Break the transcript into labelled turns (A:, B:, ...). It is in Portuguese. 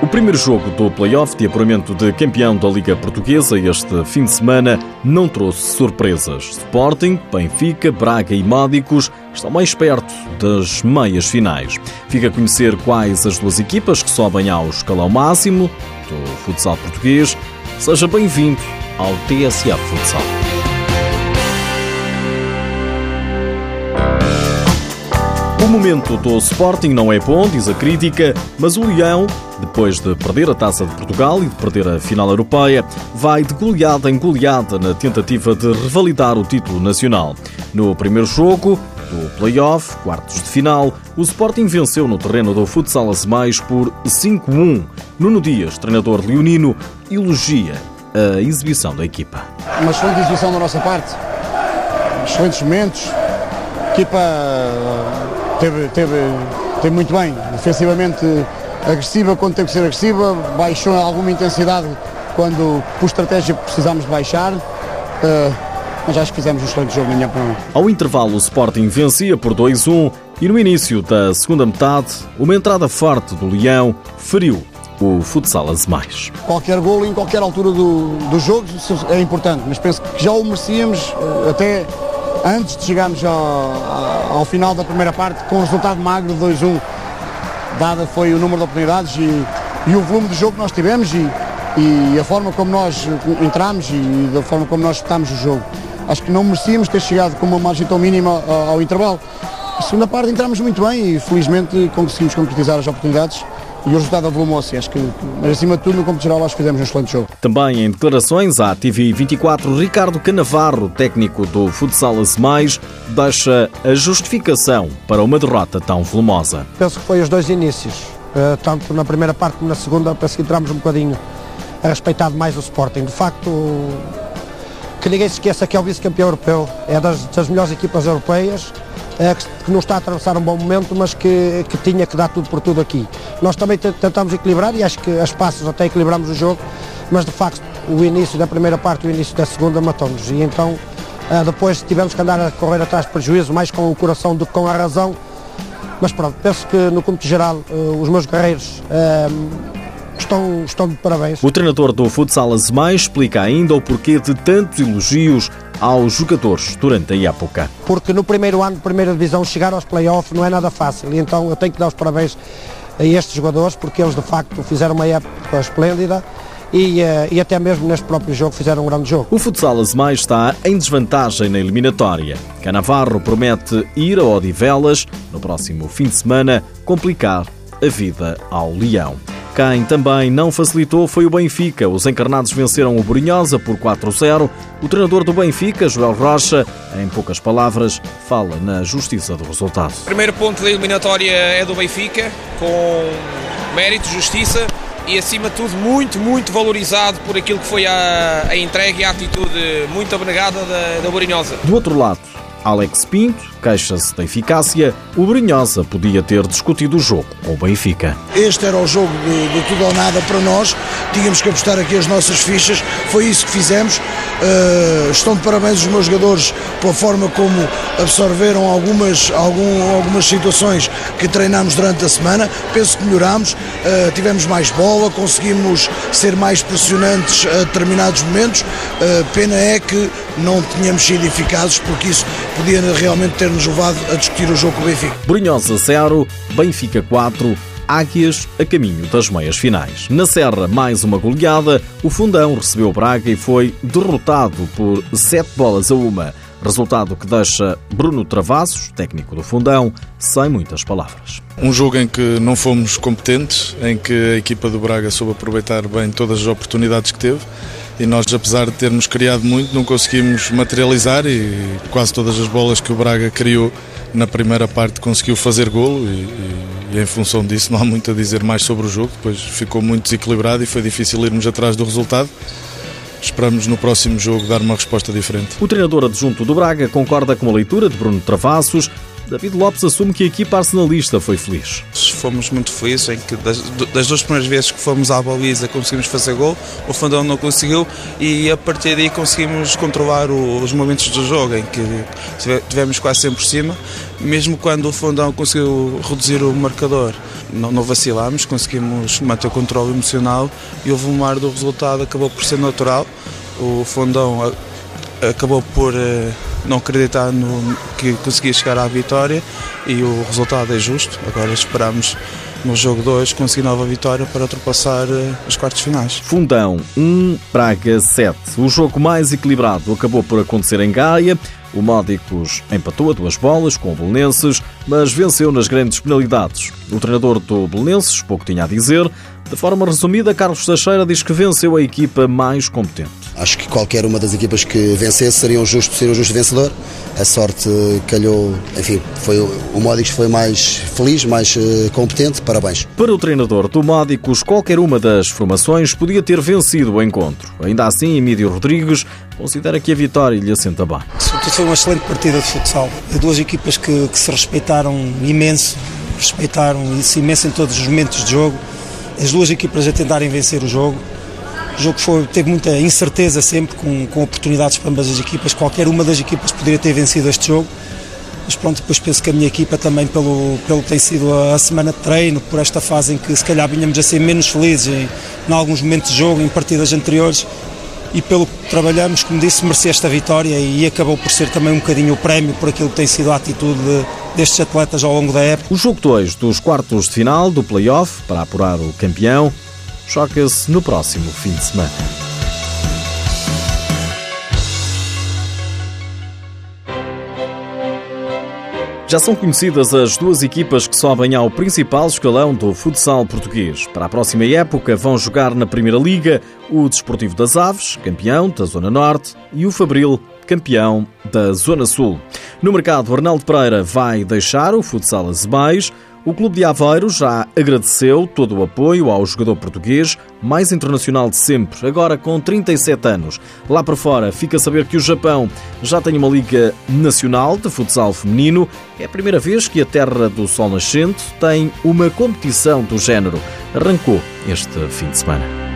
A: O primeiro jogo do play-off de apuramento de campeão da Liga Portuguesa este fim de semana não trouxe surpresas. Sporting, Benfica, Braga e Módicos estão mais perto das meias finais. Fica a conhecer quais as duas equipas que sobem ao escalão máximo do futsal português. Seja bem-vindo ao TSF Futsal. O momento do Sporting não é bom, diz a crítica, mas o Leão, depois de perder a Taça de Portugal e de perder a final europeia, vai de goleada em goleada na tentativa de revalidar o título nacional. No primeiro jogo do play-off, quartos de final, o Sporting venceu no terreno do Futsal Azemais por 5-1. Nuno Dias, treinador leonino, elogia a exibição da equipa.
B: Uma excelente exibição da nossa parte, excelentes momentos, equipa teve, teve, teve muito bem, defensivamente agressiva quando teve que ser agressiva, baixou alguma intensidade quando, por estratégia, precisámos baixar. Uh, mas acho que fizemos um excelente jogo, na minha opinião.
A: Ao intervalo, o Sporting vencia por 2-1 e no início da segunda metade, uma entrada forte do Leão feriu o futsal mais.
B: Qualquer golo em qualquer altura do, do jogo é importante, mas penso que já o merecíamos eh, até antes de chegarmos ao, ao final da primeira parte com o resultado magro de 2-1. Dada foi o número de oportunidades e, e, o volume de jogo que nós tivemos e, e a forma como nós entramos e da forma como nós espetámos o jogo. Acho que não merecíamos ter chegado com uma margem tão mínima ao, ao intervalo. A segunda parte entramos muito bem e felizmente conseguimos concretizar as oportunidades e o resultado avolumou-se. Acho que, mas acima de tudo, no campo geral, acho que fizemos um excelente jogo.
A: Também em declarações à TV24, Ricardo Canavarro, técnico do Futsal Mais, deixa a justificação para uma derrota tão volumosa.
C: Penso que foi os dois inícios, eh, tanto na primeira parte como na segunda, penso que entramos um bocadinho a respeitar mais o Sporting. De facto, que ninguém se esqueça que é o vice-campeão europeu, é das, das melhores equipas europeias que não está a atravessar um bom momento, mas que, que tinha que dar tudo por tudo aqui. Nós também tentamos equilibrar e acho que as passos até equilibramos o jogo, mas de facto o início da primeira parte e o início da segunda matou-nos. E então é, depois tivemos que andar a correr atrás de prejuízo, mais com o coração do que com a razão. Mas pronto, penso que no conto geral eh, os meus guerreiros é, estão, estão de parabéns.
A: O treinador do Futsal Azemais explica ainda o porquê de tantos elogios aos jogadores durante a época.
C: Porque no primeiro ano de primeira divisão chegar aos playoffs não é nada fácil e então eu tenho que dar os parabéns a estes jogadores porque eles de facto fizeram uma época esplêndida e, eh, e, até mesmo neste próprio jogo fizeram um grande jogo.
A: O futsal Azemais está em desvantagem na eliminatória. Canavarro promete ir a Odivelas no próximo fim de semana complicar a vida ao Leão. Quem também não facilitou foi o Benfica. Os encarnados venceram o Brunhosa por 4-0. O treinador do Benfica, Joel Rocha, em poucas palavras, fala na justiça do resultado.
D: O primeiro ponto da eliminatória é do Benfica, com mérito, justiça e acima de tudo muito, muito valorizado por aquilo que foi a, a entrega e a atitude muito abnegada da, da Borinhosa.
A: Do outro lado, Alex Pinto queixa-se da eficácia. O Brinhosa podia ter discutido o jogo com o Benfica.
E: Este era o jogo de, de, tudo ou nada para nós. Tínhamos que apostar aqui as nossas fichas. Foi isso que fizemos. Uh, estão de parabéns os meus jogadores pela forma como absorveram algumas, algum, algumas situações que treinámos durante a semana. Penso que melhorámos. Uh, tivemos mais bola, conseguimos ser mais pressionantes a determinados momentos. Uh, pena é que não tínhamos sido eficazes, porque isso podia realmente ter-nos levado a discutir o jogo com o Benfica.
A: Brunhosa 0, Benfica 4, Águias a caminho das meias finais. Na Serra, mais uma goleada. O Fundão recebeu Braga e foi derrotado por 7 bolas a uma. Resultado que deixa Bruno Travassos, técnico do Fundão, sem muitas palavras.
F: Um jogo em que não fomos competentes, em que a equipa do Braga soube aproveitar bem todas as oportunidades que teve e nós, apesar de termos criado muito, não conseguimos materializar e quase todas as bolas que o Braga criou na primeira parte conseguiu fazer golo e, e, e, em função disso não há muito a dizer mais sobre o jogo, depois ficou muito desequilibrado e foi difícil irmos atrás do resultado. Esperamos no próximo jogo dar uma resposta diferente.
A: O treinador adjunto do Braga concorda com a leitura de Bruno Travassos. David Lopes assume que a equipa arsenalista foi feliz.
G: Fomos muito felizes, em que das, das duas primeiras vezes que fomos à baliza conseguimos fazer gol, o Fundão não conseguiu e a partir daí conseguimos controlar o, os momentos do jogo, em que tivemos quase sempre por cima, mesmo quando o Fundão conseguiu reduzir o marcador. Não, não vacilámos, conseguimos manter o controle emocional e o volumar do resultado acabou por ser natural. O Fundão acabou por eh, não acreditar no, que conseguia chegar à vitória e o resultado é justo. Agora esperamos no jogo 2 conseguir nova vitória para ultrapassar eh, os quartos finais.
A: Fundão 1, Praga 7. O jogo mais equilibrado acabou por acontecer em Gaia. O Módicos empatou a duas bolas com o Belenenses, mas venceu nas grandes penalidades. O treinador do Belenenses pouco tinha a dizer. De forma resumida, Carlos Teixeira diz que venceu a equipa mais competente.
H: Acho que qualquer uma das equipas que vencesse seria um justo, seria um justo vencedor. A sorte calhou, enfim, foi, o Módicos foi mais feliz, mais uh, competente. Parabéns.
A: Para o treinador do Módicos, qualquer uma das formações podia ter vencido o encontro. Ainda assim, Emílio Rodrigues considera que a vitória lhe assenta bem.
I: Foi uma excelente partida de futsal. Duas equipas que, que se respeitaram imenso, respeitaram-se imenso em todos os momentos de jogo. As duas equipas a tentarem vencer o jogo o jogo foi, teve muita incerteza sempre, com, com oportunidades para ambas as equipas. Qualquer uma das equipas poderia ter vencido este jogo. Mas pronto, depois penso que a minha equipa também, pelo, pelo que tem sido a, semana de treino, por esta fase em que se calhar vinhamos a ser menos felizes em, em alguns momentos de jogo, em partidas anteriores, e pelo que trabalhamos, como disse, merecia esta vitória e acabou por ser também um bocadinho o prémio por aquilo que tem sido a atitude de, destes atletas ao longo da época.
A: O jogo 2 dos quartos de final do play-off para apurar o campeão choca-se no próximo fim de semana. Já são conhecidas as duas equipas que sobem ao principal escalão do futsal português. Para a próxima época vão jogar na Primeira Liga o Desportivo das Aves, campeão da Zona Norte, e o Fabril, campeão da Zona Sul. No mercado, Arnaldo Pereira vai deixar o futsal Azebais, o Clube de Aveiro já agradeceu todo o apoio ao jogador português, mais internacional de sempre, agora com 37 anos. Lá por fora, fica a saber que o Japão já tem uma Liga Nacional de Futsal Feminino. É a primeira vez que a Terra do Sol Nascente tem uma competição do género. Arrancou este fim de semana.